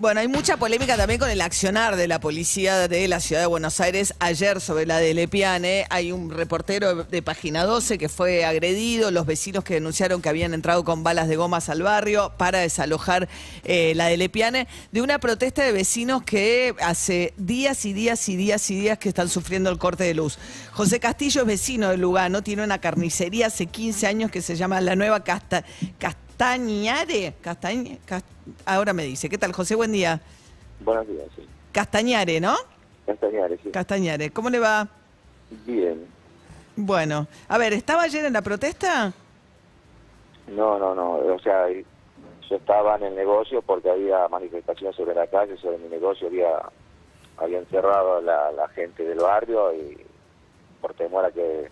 Bueno, hay mucha polémica también con el accionar de la policía de la ciudad de Buenos Aires ayer sobre la de Lepiane. Hay un reportero de Página 12 que fue agredido, los vecinos que denunciaron que habían entrado con balas de gomas al barrio para desalojar eh, la de Lepiane, de una protesta de vecinos que hace días y días y días y días que están sufriendo el corte de luz. José Castillo es vecino de Lugano, tiene una carnicería hace 15 años que se llama La Nueva Casta, Castañare. Castañ, Cast- ahora me dice. ¿Qué tal, José? Buen día. Buenos días, sí. Castañare, ¿no? Castañares, sí. Castañare. ¿Cómo le va? Bien. Bueno, a ver, ¿estaba ayer en la protesta? No, no, no. O sea, yo estaba en el negocio porque había manifestaciones sobre la calle, sobre mi negocio. Había, habían cerrado la, la gente del barrio y por temor a que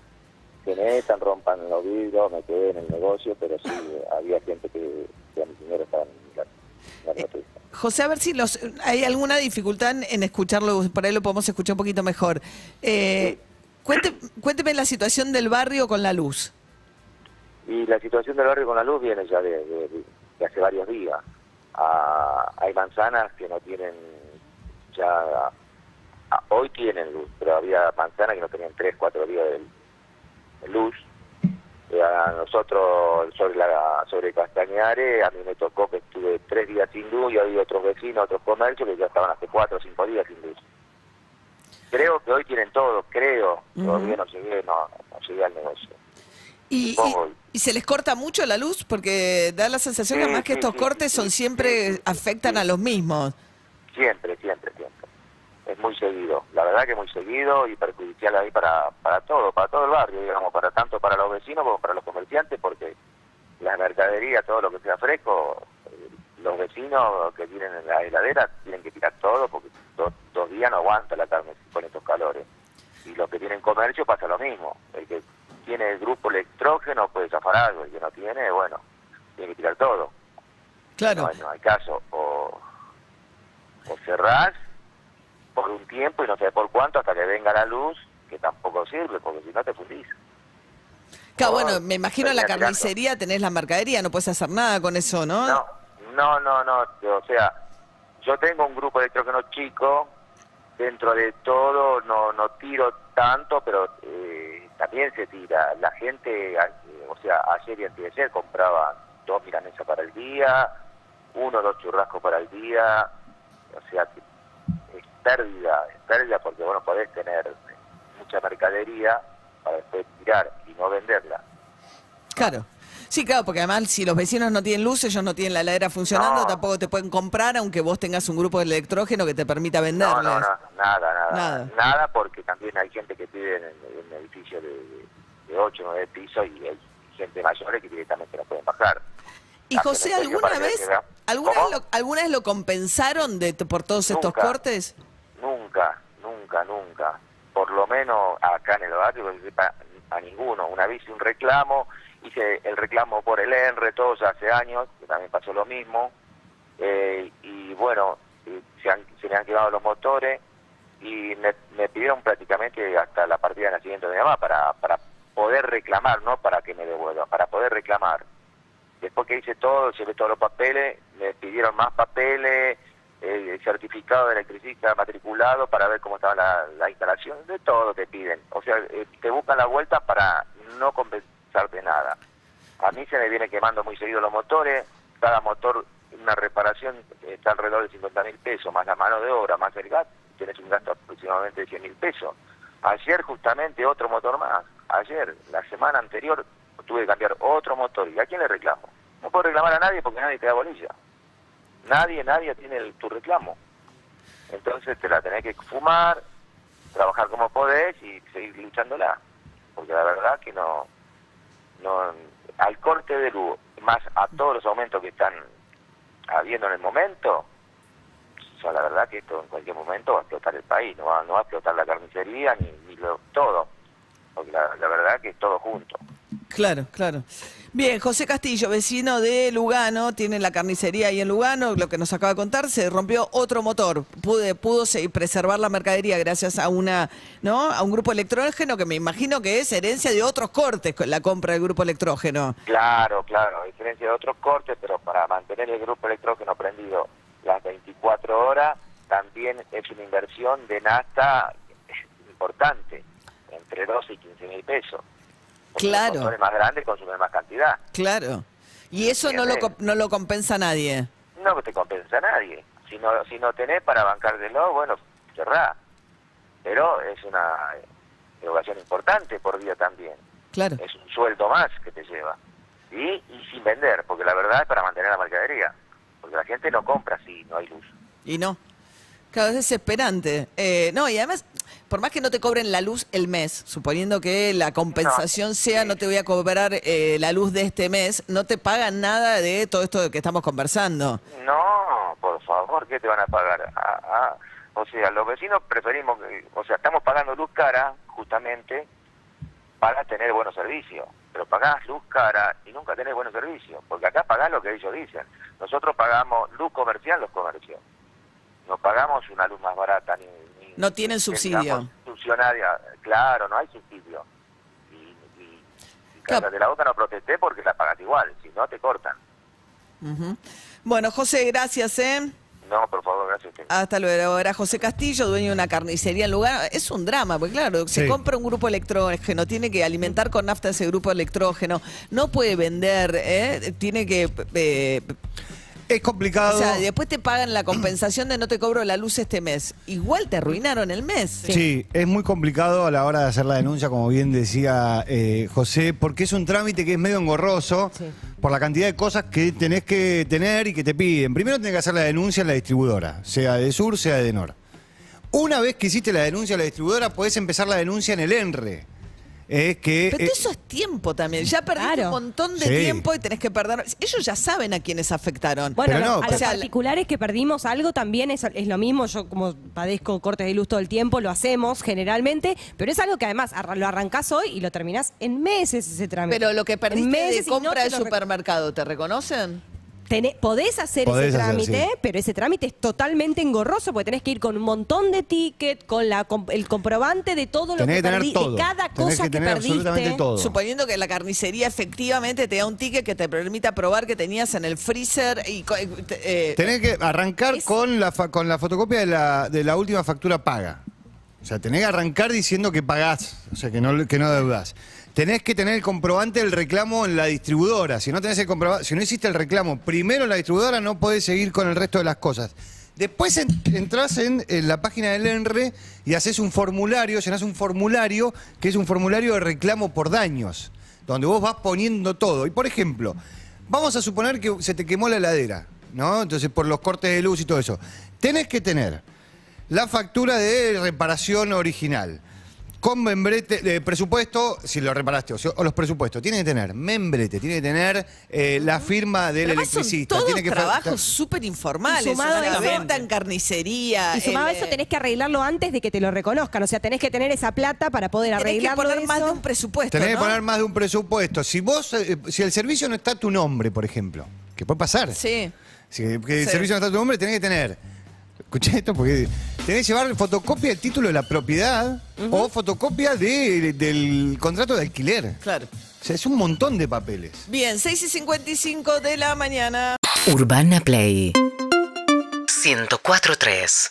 se metan, rompan los vidrios, me quedé en el negocio, pero sí había gente que, que a mi señora estaba en la, en la protesta. José, a ver si los, hay alguna dificultad en escucharlo, por ahí lo podemos escuchar un poquito mejor. Eh, cuente- cuénteme la situación del barrio con la luz. Y la situación del barrio con la luz viene ya de, de- de hace varios días. Ah, hay manzanas que no tienen ya... ah, hoy tienen luz, pero había manzanas que no tenían tres, cuatro días de, de luz. Eh, a nosotros sobre la sobre Castañares, a mí me tocó que estuve tres días sin luz y había otros vecinos, otros comercios que ya estaban hace cuatro o cinco días sin luz. Creo que hoy tienen todo, creo. Todavía no llegué, no, no llegué al negocio. Y, y- Supongo. y se les corta mucho la luz porque da la sensación que Sí, que sí, estos sí, cortes son siempre afectan a los mismos. Siempre, siempre. Muy seguido. La verdad que muy seguido y perjudicial ahí para, para todo, para todo el barrio, digamos, para tanto para los vecinos como para los comerciantes, porque la mercadería, todo lo que sea fresco, eh, los vecinos que tienen en la heladera tienen que tirar todo porque do- dos días no aguanta la carne con estos calores. Y los que tienen comercio pasa lo mismo. El que tiene el grupo electrógeno puede zafar algo, el que no tiene, bueno, tiene que tirar todo. Claro. No, no hay caso. O, o cerrás por un tiempo y no sé por cuánto hasta que venga la luz, que tampoco sirve, porque si no te fundís. Claro, No, bueno, me imagino en la carnicería tenés la mercadería, no puedes hacer nada con eso, ¿no? No, no, no, no. O sea, yo tengo un grupo de electrógeno chico, dentro de todo no, no tiro tanto, pero eh, también se tira. La gente, o sea, ayer y antes de ayer compraban dos milanesas para el día, uno o dos churrascos para el día, o sea, pérdida, es pérdida porque, bueno, podés tener mucha mercadería para después tirar y no venderla. Claro. Sí, claro, porque además si los vecinos no tienen luz, ellos no tienen la heladera funcionando, No. tampoco te pueden comprar, aunque vos tengas un grupo de electrógeno que te permita No, venderles. no, no, nada, nada, Nada. nada. porque también hay gente que vive en, en edificios de, de, de 8 o 9 pisos y hay gente mayor que directamente no pueden bajar. Y José, ¿alguna que vez, alguna vez, lo, alguna vez lo compensaron de, por todos estos cortes? Nunca, nunca. Por lo menos acá en el barrio, a ninguno. Una hice un reclamo, hice el reclamo por el ENRE, todos hace años, que también pasó lo mismo. Eh, y bueno, eh, se, han- se le han quedado los motores y me, me pidieron prácticamente hasta la partida de nacimiento de mi mamá para, para poder reclamar, no para que me devuelva, para poder reclamar. Después que hice todo, llevé todos los papeles, me pidieron más papeles, el certificado de electricista matriculado para ver cómo estaba la, la instalación, de todo te piden. O sea, eh, te buscan la vuelta para no compensarte nada. A mí se me viene quemando muy seguido los motores, cada motor, una reparación eh, está alrededor de 50 mil pesos, más la mano de obra, más el gas, tienes un gasto aproximadamente de 100 mil pesos. Ayer justamente otro motor más, ayer, la semana anterior, tuve que cambiar otro motor. ¿Y a quién le reclamo? No puedo reclamar a nadie porque nadie te da bolilla. Nadie, nadie tiene tu reclamo. Entonces te la tenés que fumar, trabajar como podés y seguir luchándola. Porque la verdad que no, no al corte de luz, más a todos los aumentos que están habiendo en el momento, o sea, la verdad que esto en cualquier momento va a explotar el país, no va, no va a explotar la carnicería ni, ni lo, todo. Porque la, la verdad que es todo junto. Claro, claro. Bien, José Castillo, vecino de Lugano, tiene la carnicería ahí en Lugano, lo que nos acaba de contar, se rompió otro motor. Pude, pudo se- preservar la mercadería gracias a una, ¿no? A un grupo electrógeno que me imagino que es herencia de otros cortes la compra del grupo electrógeno. Claro, claro, a diferencia de otros cortes, pero para mantener el grupo electrógeno prendido las 24 horas, también es una inversión de nafta importante, entre 12 y 15 mil pesos. Claro. Los motores más grandes consumen más cantidad. Claro. Y eso no lo, no lo compensa nadie. No te compensa a nadie. Si no, si no tenés para bancártelo, bueno, cerrá. Pero es una erogación importante por día también. Claro. Es un sueldo más que te lleva. Y, y sin vender, porque la verdad es para mantener la mercadería. Porque la gente no compra si no hay luz. Y no. Claro, es desesperante. Eh, no, y además, por más que no te cobren la luz el mes, suponiendo que la compensación No, sea no te voy a cobrar eh, la luz de este mes, no te pagan nada de todo esto de que estamos conversando. No, por favor, ¿qué te van a pagar? Ah, ah, O sea, los vecinos preferimos, que- o sea, estamos pagando luz cara justamente para tener buenos servicios. Pero pagás luz cara y nunca tenés buenos servicios, porque acá pagás lo que ellos dicen. Nosotros pagamos luz comercial los comercios. No pagamos una luz más barata ni... ni- No tienen subsidio. subsidiaria. Claro, no hay subsidio. Y, y, y Claro. cállate la boca no protesté porque la pagas igual, si no te cortan. Bueno, José, gracias, ¿eh? No, por favor, gracias a usted. Hasta luego. Era José Castillo, dueño de una carnicería en lugar. Es un drama, porque claro, se Sí. compra un grupo electrógeno, tiene que alimentar con nafta ese grupo electrógeno, no puede vender, ¿eh? tiene que. eh, Es complicado. o sea, después te pagan la compensación de no te cobro la luz este mes. Igual te arruinaron el mes. Sí. es muy complicado a la hora de hacer la denuncia, como bien decía eh, José, porque es un trámite que es medio engorroso Sí. por la cantidad de cosas que tenés que tener y que te piden. Primero tenés que hacer la denuncia en la distribuidora, sea de Sur, sea de Nor. Una vez que hiciste la denuncia en la distribuidora, podés empezar la denuncia en el ENRE. Es que... Pero eh, eso es tiempo también. Ya perdiste Claro. un montón de Sí. tiempo y tenés que perder. Ellos ya saben a quiénes afectaron. Bueno, Pero no, a los O sea, la- particulares que perdimos algo también es, es lo mismo. Yo como padezco cortes de luz todo el tiempo, lo hacemos generalmente, pero es algo que además arra- lo arrancás hoy y lo terminás en meses ese trámite. Pero lo que En perdiste meses de no compra te de lo rec- supermercado, ¿te reconocen? Tené- podés hacer Podés ese hacer, trámite, sí. pero ese trámite es totalmente engorroso porque tenés que ir con un montón de tickets, con la, com- el comprobante de todo lo tenés que que tener perdí, todo. de cada Tenés cosa que que, tener perdiste. absolutamente todo. Suponiendo que la carnicería efectivamente te da un ticket que te permita probar que tenías en el freezer y eh, eh, Tenés que arrancar Es- con, la fa- con la fotocopia de la, de la última factura paga. O sea, tenés que arrancar diciendo que pagás, o sea, que no, que no deudás. Tenés que tener el comprobante del reclamo en la distribuidora. Si no tenés el comprobante, si no hiciste el reclamo primero en la distribuidora, no podés seguir con el resto de las cosas. Después en- entrás en, en la página del ENRE y haces un formulario, llenás un formulario que es un formulario de reclamo por daños, donde vos vas poniendo todo. Y por ejemplo, vamos a suponer que se te quemó la heladera, ¿no? Entonces, por los cortes de luz y todo eso. Tenés que tener la factura de reparación original. Con membrete, de presupuesto, si lo reparaste, o, si- o los presupuestos, tiene que tener membrete, tiene que tener eh, la firma del además son electricista. todos tiene que fa- trabajos súper informales. Y sumado o sea, a eso- venta en carnicería. Y sumado a el, eso eh, tenés que arreglarlo antes de que te lo reconozcan. O sea, tenés que tener esa plata para poder tenés que arreglarlo poner más de un presupuesto. Tenés que ¿no? poner más de un presupuesto. Si vos, eh, si el servicio no está a tu nombre, por ejemplo, que puede pasar. Sí. Si que el Sí. servicio no está a tu nombre, tenés que tener. Escuché esto porque tenés que llevar fotocopia del título de la propiedad o fotocopia de- del contrato de alquiler. Claro. O sea, es un montón de papeles. Bien, 6 y 55 de la mañana. Urbana Play 104.3